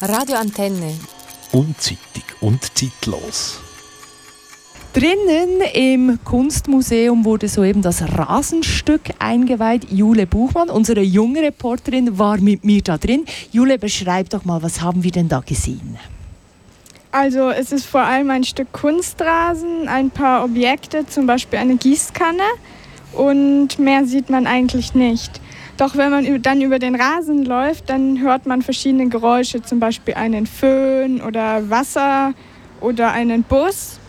Radio Antenne. Unzeitig und zeitlos. Drinnen im Kunstmuseum wurde soeben das Rasenstück eingeweiht. Jule Buchmann, unsere junge Reporterin, war mit mir da drin. Jule, beschreib doch mal, was haben wir denn da gesehen? Also es ist vor allem ein Stück Kunstrasen, ein paar Objekte, zum Beispiel eine Gießkanne und mehr sieht man eigentlich nicht. Doch wenn man dann über den Rasen läuft, dann hört man verschiedene Geräusche, zum Beispiel einen Föhn oder Wasser oder einen Bus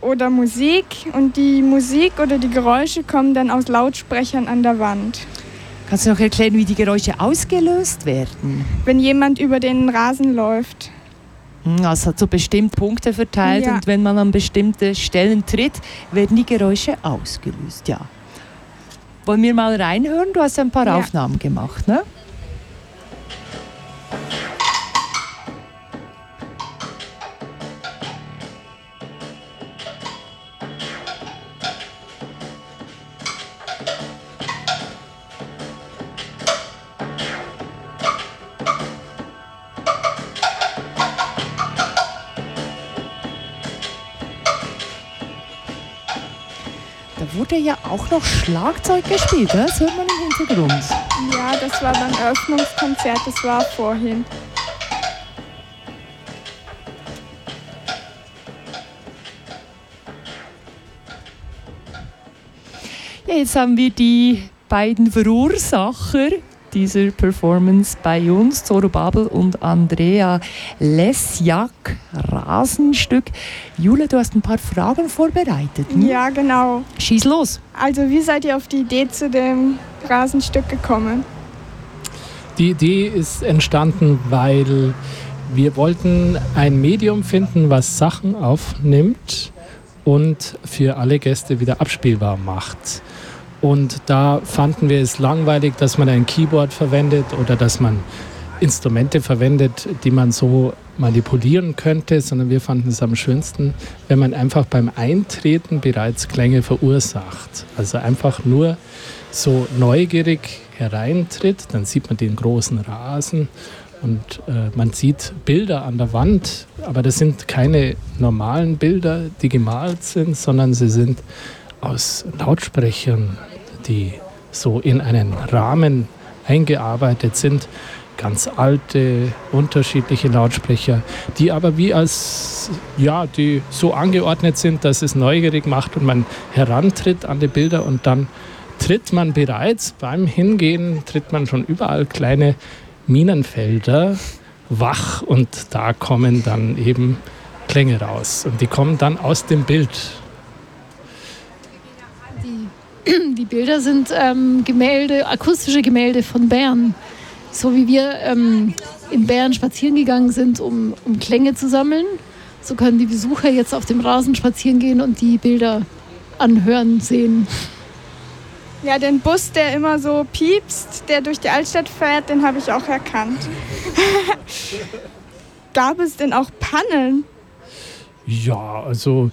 oder Musik. Und die Musik oder die Geräusche kommen dann aus Lautsprechern an der Wand. Kannst du noch erklären, wie die Geräusche ausgelöst werden? Wenn jemand über den Rasen läuft. Also hat so bestimmte Punkte verteilt ja. und wenn man an bestimmte Stellen tritt, werden die Geräusche ausgelöst. Ja. Wollen wir mal reinhören? Du hast ein paar ja. Aufnahmen gemacht, ne? Wurde ja auch noch Schlagzeug gespielt, das hört man im Hintergrund. Ja, das war beim Eröffnungskonzert, das war vorhin. Ja, jetzt haben wir die beiden Verursacher dieser Performance bei uns, Zoro Babel und Andrea Lesjak, Rasenstück. Jule, du hast ein paar Fragen vorbereitet. Hm? Ja, genau. Schieß los. Also, wie seid ihr auf die Idee zu dem Rasenstück gekommen? Die Idee ist entstanden, weil wir wollten ein Medium finden, was Sachen aufnimmt und für alle Gäste wieder abspielbar macht. Und da fanden wir es langweilig, dass man ein Keyboard verwendet oder dass man Instrumente verwendet, die man so manipulieren könnte, sondern wir fanden es am schönsten, wenn man einfach beim Eintreten bereits Klänge verursacht. Also einfach nur so neugierig hereintritt, dann sieht man den großen Rasen und äh, man sieht Bilder an der Wand, aber das sind keine normalen Bilder, die gemalt sind, sondern sie sind aus Lautsprechern die so in einen Rahmen eingearbeitet sind. Ganz alte, unterschiedliche Lautsprecher, die aber wie als, ja, die so angeordnet sind, dass es neugierig macht und man herantritt an die Bilder und dann tritt man bereits beim Hingehen, tritt man schon überall kleine Minenfelder wach und da kommen dann eben Klänge raus und die kommen dann aus dem Bild Die Bilder sind ähm, Gemälde, akustische Gemälde von Bern. So wie wir ähm, in Bern spazieren gegangen sind, um, um Klänge zu sammeln, so können die Besucher jetzt auf dem Rasen spazieren gehen und die Bilder anhören, sehen. Ja, den Bus, der immer so piepst, der durch die Altstadt fährt, den habe ich auch erkannt. Gab es denn auch Pannen? Ja, also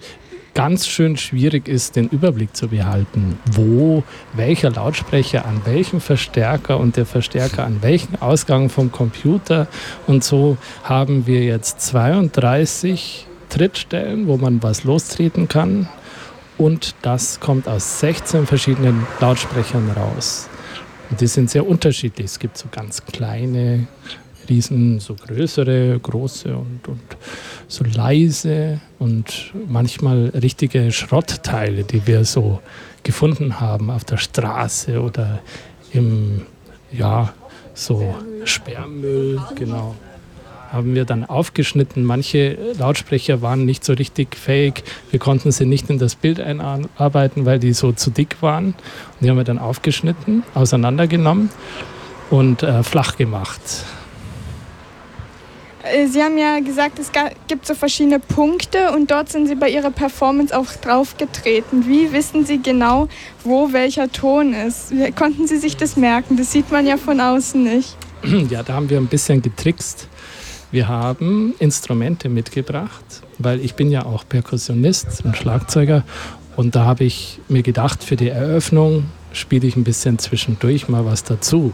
ganz schön schwierig ist, den Überblick zu behalten, wo welcher Lautsprecher an welchem Verstärker und der Verstärker an welchem Ausgang vom Computer. Und so haben wir jetzt 32 Trittstellen, wo man was lostreten kann. Und das kommt aus 16 verschiedenen Lautsprechern raus. Und die sind sehr unterschiedlich. Es gibt so ganz kleine, riesen, so größere, große und, und so leise und manchmal richtige Schrottteile, die wir so gefunden haben auf der Straße oder im, ja, so Sperrmüll, genau haben wir dann aufgeschnitten. Manche Lautsprecher waren nicht so richtig fähig. Wir konnten sie nicht in das Bild einarbeiten, weil die so zu dick waren. Und die haben wir dann aufgeschnitten, auseinandergenommen und äh, flach gemacht. Äh, Sie haben ja gesagt, es gibt so verschiedene Punkte und dort sind Sie bei Ihrer Performance auch draufgetreten. Wie wissen Sie genau, wo welcher Ton ist? Konnten Sie sich das merken? Das sieht man ja von außen nicht. Ja, da haben wir ein bisschen getrickst. Wir haben Instrumente mitgebracht, weil ich bin ja auch Perkussionist und Schlagzeuger und da habe ich mir gedacht, für die Eröffnung spiele ich ein bisschen zwischendurch mal was dazu.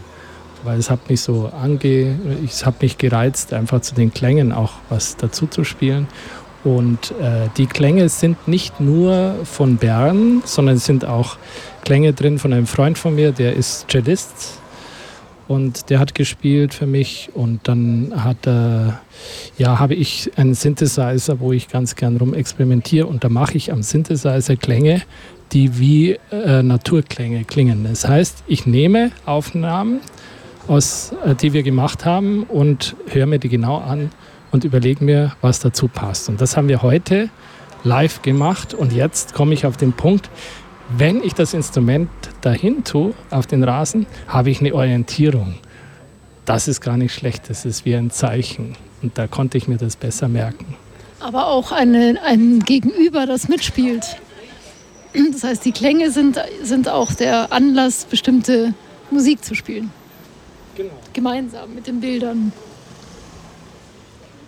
Weil es hat mich so ange, ich habe mich gereizt, einfach zu den Klängen auch was dazu zu spielen. Und äh, die Klänge sind nicht nur von Bern, sondern es sind auch Klänge drin von einem Freund von mir, der ist Cellist und der hat gespielt für mich und dann hat äh, ja habe ich einen Synthesizer, wo ich ganz gern rum experimentiere und da mache ich am Synthesizer Klänge, die wie äh, Naturklänge klingen. Das heißt, ich nehme Aufnahmen, aus, äh, die wir gemacht haben und höre mir die genau an und überlege mir, was dazu passt. Und das haben wir heute live gemacht und jetzt komme ich auf den Punkt, wenn ich das Instrument dahin tue, auf den Rasen, habe ich eine Orientierung. Das ist gar nicht schlecht, das ist wie ein Zeichen. Und da konnte ich mir das besser merken. Aber auch eine, ein Gegenüber, das mitspielt. Das heißt, die Klänge sind, sind auch der Anlass, bestimmte Musik zu spielen. Genau. Gemeinsam mit den Bildern.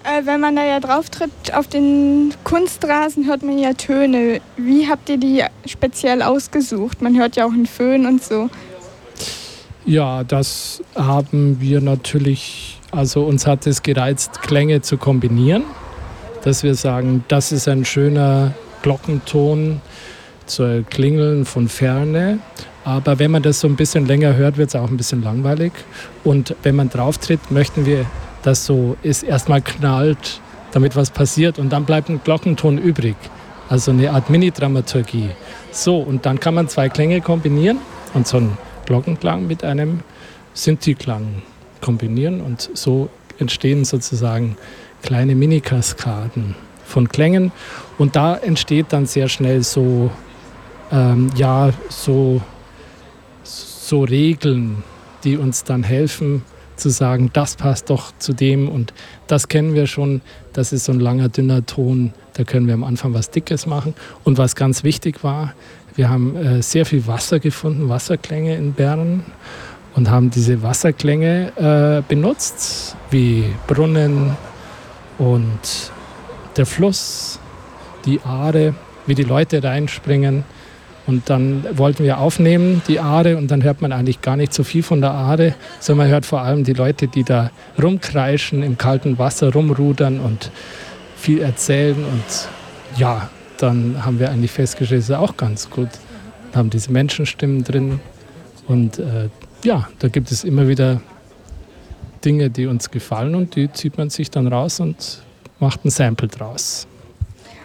Äh, wenn man da ja drauf tritt, auf den Kunstrasen hört man ja Töne. Wie habt ihr die speziell ausgesucht? Man hört ja auch einen Föhn und so. Ja, das haben wir natürlich, also uns hat es gereizt, Klänge zu kombinieren, dass wir sagen, das ist ein schöner Glockenton zu Klingeln von Ferne. Aber wenn man das so ein bisschen länger hört, wird es auch ein bisschen langweilig. Und wenn man drauf tritt, möchten wir das so ist, erstmal knallt, damit was passiert und dann bleibt ein Glockenton übrig. Also eine Art Mini-Dramaturgie. So, und dann kann man zwei Klänge kombinieren und so einen Glockenklang mit einem Synthi-Klang kombinieren und so entstehen sozusagen kleine Mini-Kaskaden von Klängen und da entsteht dann sehr schnell so, ähm, ja, so, so Regeln, die uns dann helfen, zu sagen, das passt doch zu dem und das kennen wir schon, das ist so ein langer, dünner Ton, da können wir am Anfang was Dickes machen. Und was ganz wichtig war, wir haben äh, sehr viel Wasser gefunden, Wasserklänge in Bern und haben diese Wasserklänge äh, benutzt, wie Brunnen und der Fluss, die Aare, wie die Leute reinspringen. Und dann wollten wir aufnehmen, die Aare, und dann hört man eigentlich gar nicht so viel von der Aare, sondern man hört vor allem die Leute, die da rumkreischen, im kalten Wasser rumrudern und viel erzählen. Und ja, dann haben wir eigentlich festgestellt, es ist auch ganz gut. Wir haben diese Menschenstimmen drin. Und äh, ja, da gibt es immer wieder Dinge, die uns gefallen und die zieht man sich dann raus und macht ein Sample draus.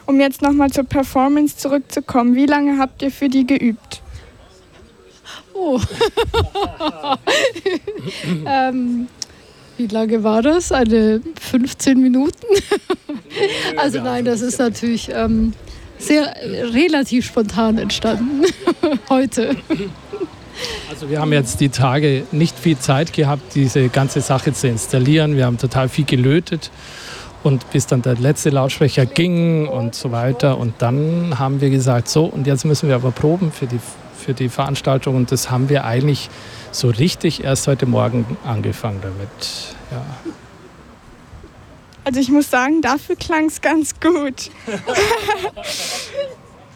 Um jetzt nochmal zur Performance zurückzukommen, wie lange habt ihr für die geübt? Oh. ähm, wie lange war das? Eine 15 Minuten? also nein, das ist natürlich ähm, sehr relativ spontan entstanden heute. Also wir haben jetzt die Tage nicht viel Zeit gehabt, diese ganze Sache zu installieren. Wir haben total viel gelötet und bis dann der letzte Lautsprecher ging und so weiter. Und dann haben wir gesagt, so, und jetzt müssen wir aber proben für die, für die Veranstaltung. Und das haben wir eigentlich so richtig erst heute Morgen angefangen damit. Ja. Also ich muss sagen, dafür klang es ganz gut.